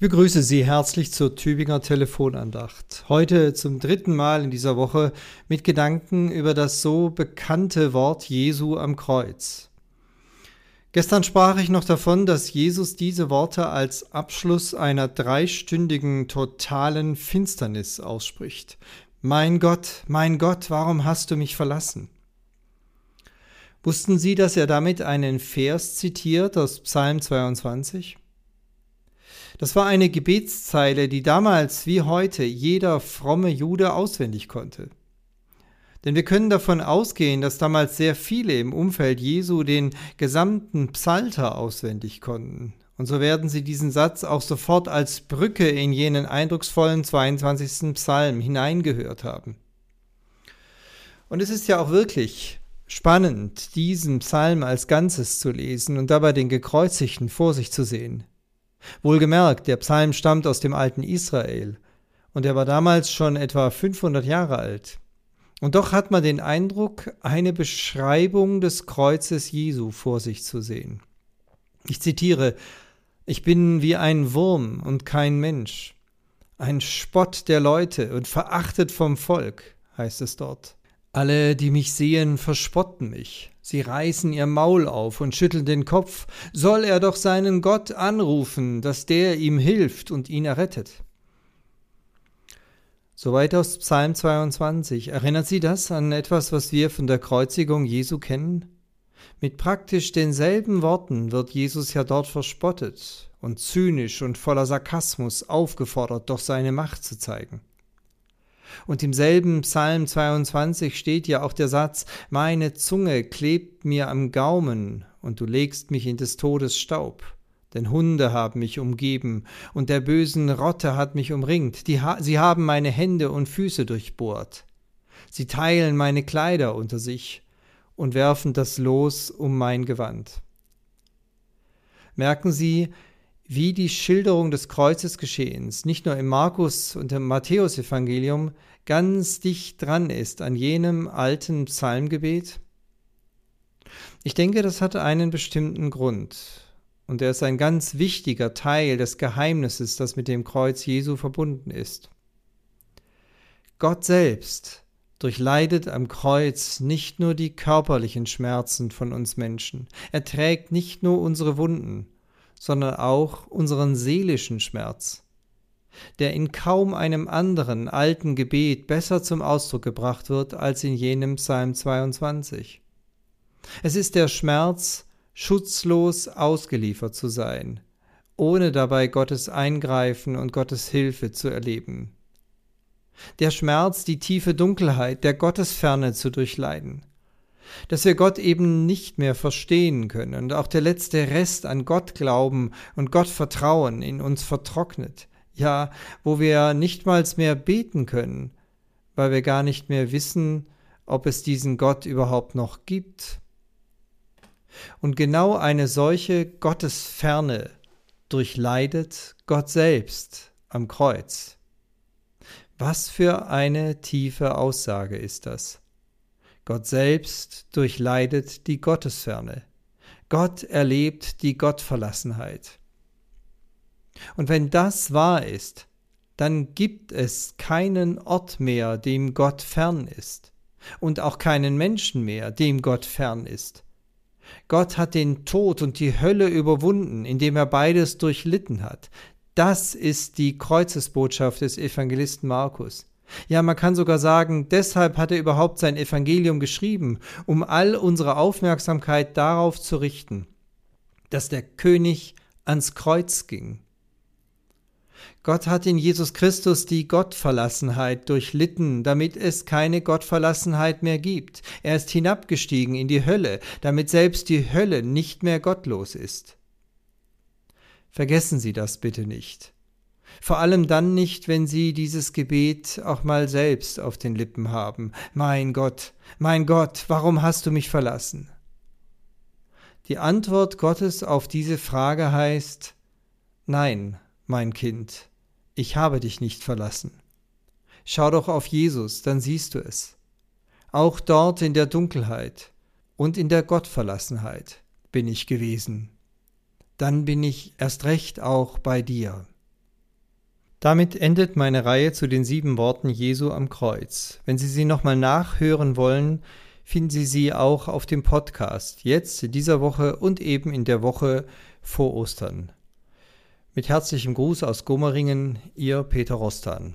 Ich begrüße Sie herzlich zur Tübinger Telefonandacht. Heute zum dritten Mal in dieser Woche mit Gedanken über das so bekannte Wort Jesu am Kreuz. Gestern sprach ich noch davon, dass Jesus diese Worte als Abschluss einer dreistündigen totalen Finsternis ausspricht. Mein Gott, mein Gott, warum hast du mich verlassen? Wussten Sie, dass er damit einen Vers zitiert aus Psalm 22? Das war eine Gebetszeile, die damals wie heute jeder fromme Jude auswendig konnte. Denn wir können davon ausgehen, dass damals sehr viele im Umfeld Jesu den gesamten Psalter auswendig konnten. Und so werden sie diesen Satz auch sofort als Brücke in jenen eindrucksvollen 22. Psalm hineingehört haben. Und es ist ja auch wirklich spannend, diesen Psalm als Ganzes zu lesen und dabei den Gekreuzigten vor sich zu sehen. Wohlgemerkt, der Psalm stammt aus dem alten Israel und er war damals schon etwa 500 Jahre alt. Und doch hat man den Eindruck, eine Beschreibung des Kreuzes Jesu vor sich zu sehen. Ich zitiere, ich bin wie ein Wurm und kein Mensch, ein Spott der Leute und verachtet vom Volk, heißt es dort. Alle, die mich sehen, verspotten mich. Sie reißen ihr Maul auf und schütteln den Kopf. Soll er doch seinen Gott anrufen, dass der ihm hilft und ihn errettet. Soweit aus Psalm 22. Erinnert Sie das an etwas, was wir von der Kreuzigung Jesu kennen? Mit praktisch denselben Worten wird Jesus ja dort verspottet und zynisch und voller Sarkasmus aufgefordert, doch seine Macht zu zeigen. Und im selben Psalm 22 steht ja auch der Satz, meine Zunge klebt mir am Gaumen und du legst mich in des Todes Staub. Denn Hunde haben mich umgeben und der bösen Rotte hat mich umringt. Ha sie haben meine Hände und Füße durchbohrt. Sie teilen meine Kleider unter sich und werfen das Los um mein Gewand. Merken Sie, wie die Schilderung des Kreuzesgeschehens nicht nur im Markus und im Matthäusevangelium ganz dicht dran ist an jenem alten Psalmgebet? Ich denke, das hat einen bestimmten Grund. Und er ist ein ganz wichtiger Teil des Geheimnisses, das mit dem Kreuz Jesu verbunden ist. Gott selbst durchleidet am Kreuz nicht nur die körperlichen Schmerzen von uns Menschen, er trägt nicht nur unsere Wunden, sondern auch unseren seelischen Schmerz, der in kaum einem anderen alten Gebet besser zum Ausdruck gebracht wird als in jenem Psalm 22. Es ist der Schmerz, schutzlos ausgeliefert zu sein, ohne dabei Gottes Eingreifen und Gottes Hilfe zu erleben. Der Schmerz, die tiefe Dunkelheit der Gottesferne zu durchleiden, dass wir Gott eben nicht mehr verstehen können und auch der letzte Rest an Gott glauben und Gott vertrauen in uns vertrocknet, ja, wo wir nichtmals mehr beten können, weil wir gar nicht mehr wissen, ob es diesen Gott überhaupt noch gibt. Und genau eine solche Gottesferne durchleidet Gott selbst am Kreuz. Was für eine tiefe Aussage ist das? Gott selbst durchleidet die Gottesferne. Gott erlebt die Gottverlassenheit. Und wenn das wahr ist, dann gibt es keinen Ort mehr, dem Gott fern ist, und auch keinen Menschen mehr, dem Gott fern ist. Gott hat den Tod und die Hölle überwunden, indem er beides durchlitten hat. Das ist die Kreuzesbotschaft des Evangelisten Markus. Ja, man kann sogar sagen, deshalb hat er überhaupt sein Evangelium geschrieben, um all unsere Aufmerksamkeit darauf zu richten, dass der König ans Kreuz ging. Gott hat in Jesus Christus die Gottverlassenheit durchlitten, damit es keine Gottverlassenheit mehr gibt. Er ist hinabgestiegen in die Hölle, damit selbst die Hölle nicht mehr gottlos ist. Vergessen Sie das bitte nicht. Vor allem dann nicht, wenn Sie dieses Gebet auch mal selbst auf den Lippen haben. Mein Gott, mein Gott, warum hast du mich verlassen? Die Antwort Gottes auf diese Frage heißt Nein, mein Kind, ich habe dich nicht verlassen. Schau doch auf Jesus, dann siehst du es. Auch dort in der Dunkelheit und in der Gottverlassenheit bin ich gewesen. Dann bin ich erst recht auch bei dir. Damit endet meine Reihe zu den sieben Worten Jesu am Kreuz. Wenn Sie sie nochmal nachhören wollen, finden Sie sie auch auf dem Podcast, jetzt in dieser Woche und eben in der Woche vor Ostern. Mit herzlichem Gruß aus Gommeringen, Ihr Peter Rostan.